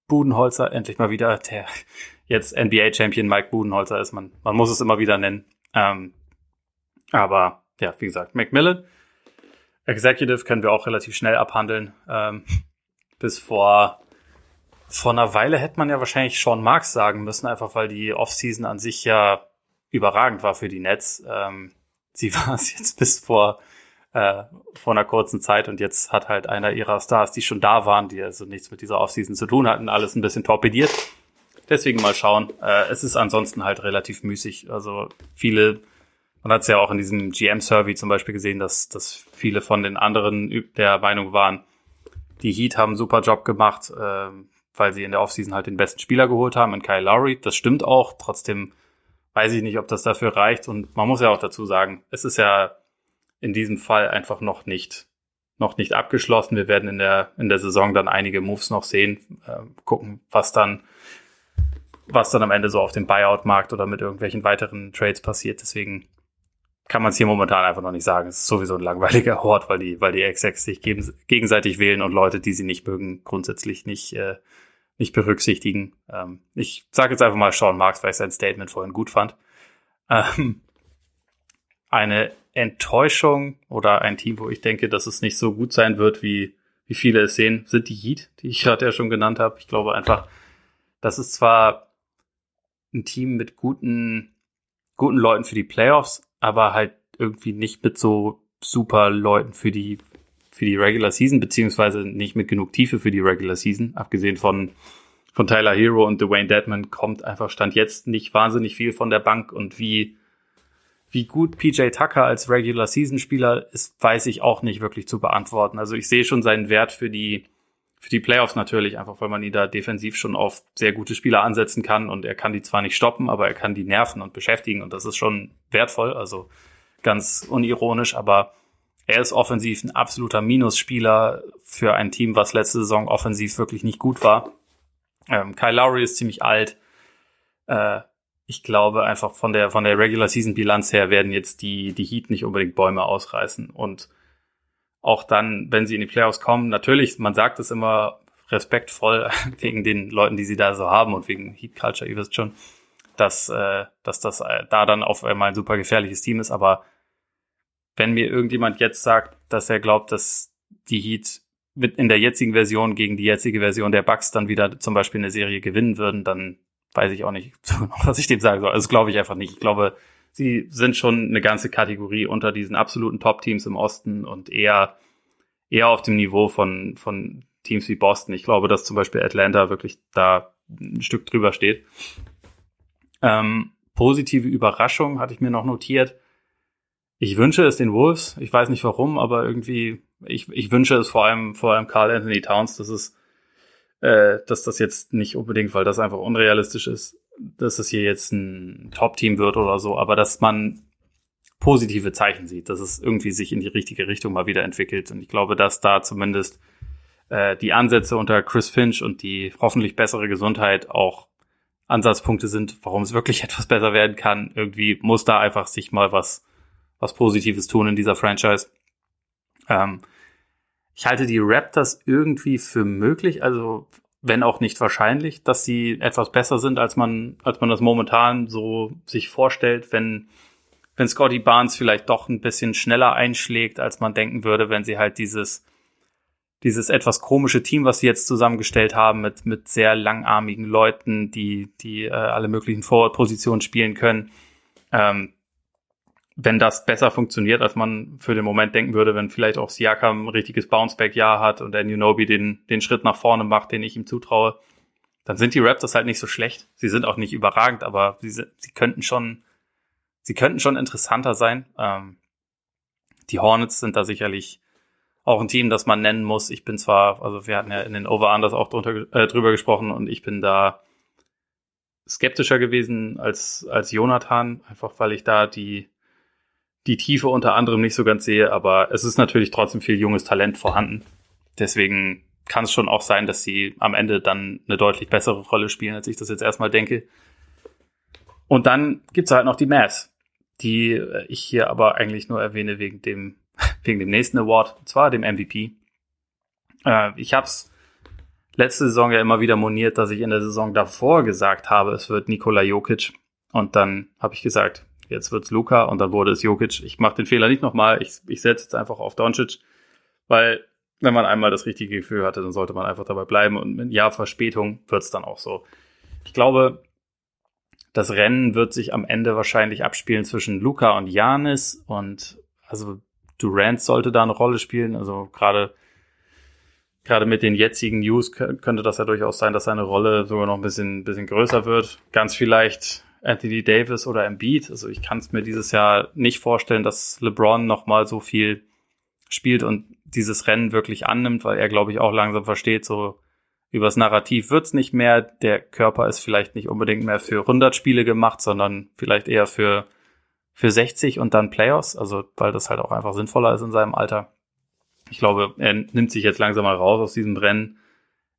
Budenholzer endlich mal wieder, der jetzt NBA-Champion Mike Budenholzer ist. Man, man muss es immer wieder nennen. Ähm, aber ja, wie gesagt, Macmillan. Executive können wir auch relativ schnell abhandeln. Ähm, bis vor vor einer Weile hätte man ja wahrscheinlich Sean Marks sagen müssen, einfach weil die Offseason an sich ja überragend war für die Nets. Ähm, sie war es jetzt bis vor, äh, vor einer kurzen Zeit und jetzt hat halt einer ihrer Stars, die schon da waren, die also nichts mit dieser Offseason zu tun hatten, alles ein bisschen torpediert. Deswegen mal schauen. Äh, es ist ansonsten halt relativ müßig. Also viele, man hat es ja auch in diesem GM-Survey zum Beispiel gesehen, dass, dass viele von den anderen der Meinung waren, die Heat haben einen super Job gemacht. Ähm, weil sie in der Offseason halt den besten Spieler geholt haben, in Kyle Lowry. Das stimmt auch. Trotzdem weiß ich nicht, ob das dafür reicht. Und man muss ja auch dazu sagen, es ist ja in diesem Fall einfach noch nicht, noch nicht abgeschlossen. Wir werden in der, in der Saison dann einige Moves noch sehen, äh, gucken, was dann, was dann am Ende so auf dem Buyout-Markt oder mit irgendwelchen weiteren Trades passiert. Deswegen kann man es hier momentan einfach noch nicht sagen. Es ist sowieso ein langweiliger Hort, weil die, weil die Execs sich gegenseitig wählen und Leute, die sie nicht mögen, grundsätzlich nicht, äh, nicht berücksichtigen. Ähm, ich sage jetzt einfach mal Sean Marks, weil ich sein Statement vorhin gut fand. Ähm, eine Enttäuschung oder ein Team, wo ich denke, dass es nicht so gut sein wird, wie, wie viele es sehen, sind die Heat, die ich gerade ja schon genannt habe. Ich glaube einfach, das ist zwar ein Team mit guten, guten Leuten für die Playoffs, aber halt irgendwie nicht mit so super Leuten für die für die Regular Season, beziehungsweise nicht mit genug Tiefe für die Regular Season. Abgesehen von, von Tyler Hero und Dwayne Deadman kommt einfach Stand jetzt nicht wahnsinnig viel von der Bank und wie, wie gut PJ Tucker als Regular Season Spieler ist, weiß ich auch nicht wirklich zu beantworten. Also ich sehe schon seinen Wert für die, für die Playoffs natürlich, einfach weil man ihn da defensiv schon auf sehr gute Spieler ansetzen kann und er kann die zwar nicht stoppen, aber er kann die nerven und beschäftigen und das ist schon wertvoll, also ganz unironisch, aber er ist offensiv ein absoluter Minusspieler für ein Team, was letzte Saison offensiv wirklich nicht gut war. Ähm, Kyle Lowry ist ziemlich alt. Äh, ich glaube einfach von der von der Regular Season Bilanz her werden jetzt die die Heat nicht unbedingt Bäume ausreißen und auch dann, wenn sie in die Playoffs kommen, natürlich, man sagt es immer respektvoll wegen den Leuten, die sie da so haben und wegen Heat Culture, ihr wisst schon, dass äh, dass das äh, da dann auf einmal ein super gefährliches Team ist, aber wenn mir irgendjemand jetzt sagt, dass er glaubt, dass die Heat mit in der jetzigen Version gegen die jetzige Version der Bucks dann wieder zum Beispiel eine Serie gewinnen würden, dann weiß ich auch nicht, was ich dem sagen soll. Also glaube ich einfach nicht. Ich glaube, sie sind schon eine ganze Kategorie unter diesen absoluten Top-Teams im Osten und eher, eher auf dem Niveau von, von Teams wie Boston. Ich glaube, dass zum Beispiel Atlanta wirklich da ein Stück drüber steht. Ähm, positive Überraschung hatte ich mir noch notiert. Ich wünsche es den Wolves. Ich weiß nicht warum, aber irgendwie, ich, ich wünsche es vor allem, vor allem Carl Anthony Towns, dass es, äh, dass das jetzt nicht unbedingt, weil das einfach unrealistisch ist, dass es hier jetzt ein Top-Team wird oder so, aber dass man positive Zeichen sieht, dass es irgendwie sich in die richtige Richtung mal wieder entwickelt. Und ich glaube, dass da zumindest äh, die Ansätze unter Chris Finch und die hoffentlich bessere Gesundheit auch Ansatzpunkte sind, warum es wirklich etwas besser werden kann. Irgendwie muss da einfach sich mal was was Positives tun in dieser Franchise. Ähm, ich halte die Raptors irgendwie für möglich, also wenn auch nicht wahrscheinlich, dass sie etwas besser sind, als man, als man das momentan so sich vorstellt, wenn, wenn Scotty Barnes vielleicht doch ein bisschen schneller einschlägt, als man denken würde, wenn sie halt dieses, dieses etwas komische Team, was sie jetzt zusammengestellt haben, mit, mit sehr langarmigen Leuten, die, die äh, alle möglichen Forward-Positionen spielen können, ähm, wenn das besser funktioniert, als man für den Moment denken würde, wenn vielleicht auch Siakam ein richtiges Bounceback-Jahr hat und der Nunobi den, den Schritt nach vorne macht, den ich ihm zutraue, dann sind die Raptors halt nicht so schlecht. Sie sind auch nicht überragend, aber sie, sie könnten schon, sie könnten schon interessanter sein. Ähm, die Hornets sind da sicherlich auch ein Team, das man nennen muss. Ich bin zwar, also wir hatten ja in den Over-Unders auch drunter, äh, drüber gesprochen und ich bin da skeptischer gewesen als, als Jonathan, einfach weil ich da die, die Tiefe unter anderem nicht so ganz sehe, aber es ist natürlich trotzdem viel junges Talent vorhanden. Deswegen kann es schon auch sein, dass sie am Ende dann eine deutlich bessere Rolle spielen, als ich das jetzt erstmal denke. Und dann gibt's halt noch die Mavs, die äh, ich hier aber eigentlich nur erwähne wegen dem, wegen dem nächsten Award, und zwar dem MVP. Äh, ich habe es letzte Saison ja immer wieder moniert, dass ich in der Saison davor gesagt habe, es wird Nikola Jokic. Und dann habe ich gesagt, jetzt wird's Luca und dann wurde es Jokic. Ich mache den Fehler nicht nochmal, ich, ich setze jetzt einfach auf Doncic, weil wenn man einmal das richtige Gefühl hatte, dann sollte man einfach dabei bleiben und mit Jahr Verspätung wird's dann auch so. Ich glaube, das Rennen wird sich am Ende wahrscheinlich abspielen zwischen Luca und Janis und also Durant sollte da eine Rolle spielen, also gerade gerade mit den jetzigen News könnte das ja durchaus sein, dass seine Rolle sogar noch ein bisschen, bisschen größer wird. Ganz vielleicht Anthony Davis oder Embiid. Also ich kann es mir dieses Jahr nicht vorstellen, dass LeBron nochmal so viel spielt und dieses Rennen wirklich annimmt, weil er, glaube ich, auch langsam versteht, so übers Narrativ wird's nicht mehr. Der Körper ist vielleicht nicht unbedingt mehr für 100 Spiele gemacht, sondern vielleicht eher für, für 60 und dann Playoffs. Also, weil das halt auch einfach sinnvoller ist in seinem Alter. Ich glaube, er nimmt sich jetzt langsam mal raus aus diesem Rennen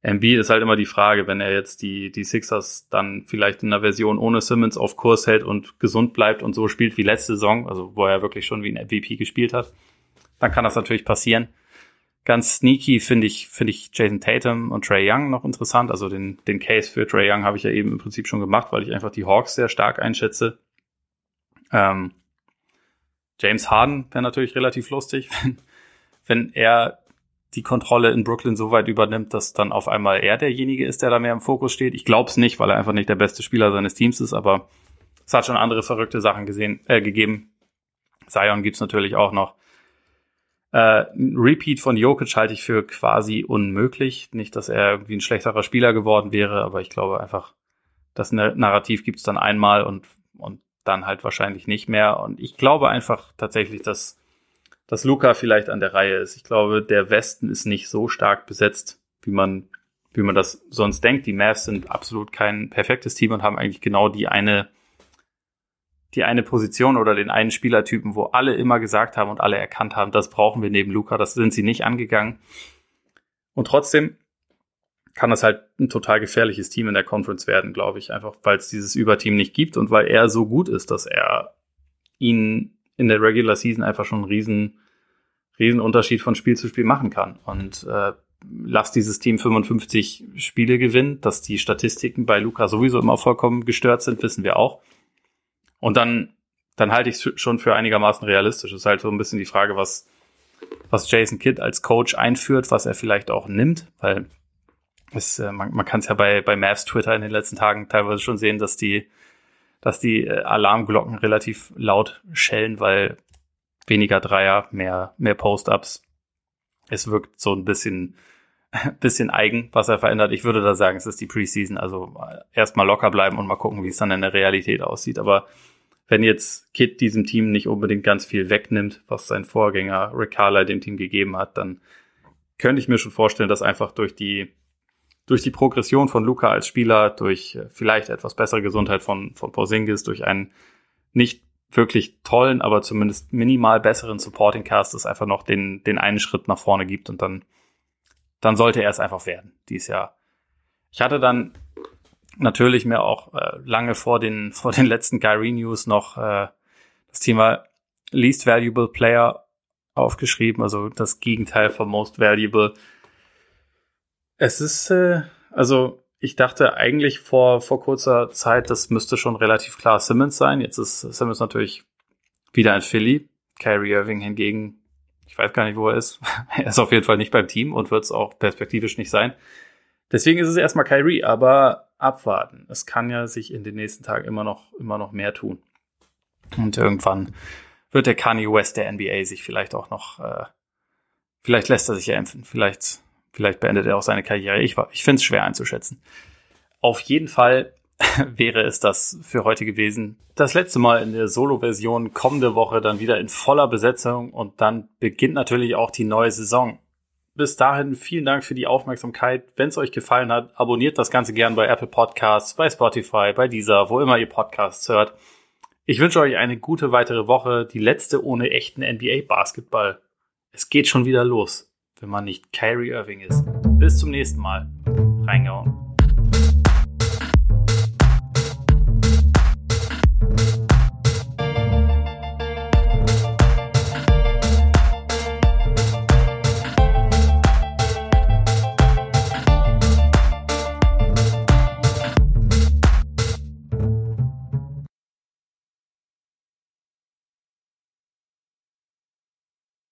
Embiid ist halt immer die Frage, wenn er jetzt die, die Sixers dann vielleicht in einer Version ohne Simmons auf Kurs hält und gesund bleibt und so spielt wie letzte Saison, also wo er wirklich schon wie ein MVP gespielt hat, dann kann das natürlich passieren. Ganz sneaky finde ich, finde ich Jason Tatum und Trey Young noch interessant. Also den, den Case für Trey Young habe ich ja eben im Prinzip schon gemacht, weil ich einfach die Hawks sehr stark einschätze. Ähm, James Harden wäre natürlich relativ lustig, wenn, wenn er die Kontrolle in Brooklyn so weit übernimmt, dass dann auf einmal er derjenige ist, der da mehr im Fokus steht. Ich glaube es nicht, weil er einfach nicht der beste Spieler seines Teams ist, aber es hat schon andere verrückte Sachen gesehen, äh, gegeben. Zion gibt's natürlich auch noch. Äh, Repeat von Jokic halte ich für quasi unmöglich. Nicht, dass er irgendwie ein schlechterer Spieler geworden wäre, aber ich glaube einfach, das Narrativ gibt's dann einmal und, und dann halt wahrscheinlich nicht mehr. Und ich glaube einfach tatsächlich, dass dass Luca vielleicht an der Reihe ist. Ich glaube, der Westen ist nicht so stark besetzt, wie man, wie man das sonst denkt. Die Mavs sind absolut kein perfektes Team und haben eigentlich genau die eine, die eine Position oder den einen Spielertypen, wo alle immer gesagt haben und alle erkannt haben, das brauchen wir neben Luca. Das sind sie nicht angegangen. Und trotzdem kann das halt ein total gefährliches Team in der Conference werden, glaube ich. Einfach weil es dieses Überteam nicht gibt und weil er so gut ist, dass er ihn in der Regular Season einfach schon einen riesen, riesen Unterschied von Spiel zu Spiel machen kann. Und äh, lass dieses Team 55 Spiele gewinnen, dass die Statistiken bei Luca sowieso immer vollkommen gestört sind, wissen wir auch. Und dann, dann halte ich es schon für einigermaßen realistisch. Es ist halt so ein bisschen die Frage, was, was Jason Kidd als Coach einführt, was er vielleicht auch nimmt, weil es, äh, man, man kann es ja bei, bei Mavs Twitter in den letzten Tagen teilweise schon sehen, dass die, dass die äh, Alarmglocken relativ laut schellen, weil weniger Dreier, mehr, mehr Post-Ups. Es wirkt so ein bisschen, bisschen eigen, was er verändert. Ich würde da sagen, es ist die Preseason. Also äh, erstmal locker bleiben und mal gucken, wie es dann in der Realität aussieht. Aber wenn jetzt Kid diesem Team nicht unbedingt ganz viel wegnimmt, was sein Vorgänger Rick Carlisle dem Team gegeben hat, dann könnte ich mir schon vorstellen, dass einfach durch die durch die Progression von Luca als Spieler, durch äh, vielleicht etwas bessere Gesundheit von, von Porzingis, durch einen nicht wirklich tollen, aber zumindest minimal besseren Supporting Cast es einfach noch den, den einen Schritt nach vorne gibt und dann, dann sollte er es einfach werden, dies Jahr. Ich hatte dann natürlich mir auch äh, lange vor den, vor den letzten Kyrie News noch äh, das Thema Least Valuable Player aufgeschrieben, also das Gegenteil von Most Valuable. Es ist, äh, also ich dachte eigentlich vor, vor kurzer Zeit, das müsste schon relativ klar Simmons sein. Jetzt ist Simmons natürlich wieder ein Philly. Kyrie Irving hingegen, ich weiß gar nicht, wo er ist. er ist auf jeden Fall nicht beim Team und wird es auch perspektivisch nicht sein. Deswegen ist es erstmal Kyrie, aber abwarten. Es kann ja sich in den nächsten Tagen immer noch, immer noch mehr tun. Und irgendwann wird der Kanye West der NBA sich vielleicht auch noch, äh, vielleicht lässt er sich ja impfen. Vielleicht Vielleicht beendet er auch seine Karriere. Ich, ich finde es schwer einzuschätzen. Auf jeden Fall wäre es das für heute gewesen. Das letzte Mal in der Solo-Version kommende Woche dann wieder in voller Besetzung und dann beginnt natürlich auch die neue Saison. Bis dahin vielen Dank für die Aufmerksamkeit. Wenn es euch gefallen hat, abonniert das Ganze gern bei Apple Podcasts, bei Spotify, bei dieser, wo immer ihr Podcasts hört. Ich wünsche euch eine gute weitere Woche, die letzte ohne echten NBA-Basketball. Es geht schon wieder los wenn man nicht Kyrie Irving ist. Bis zum nächsten Mal. Reingehauen.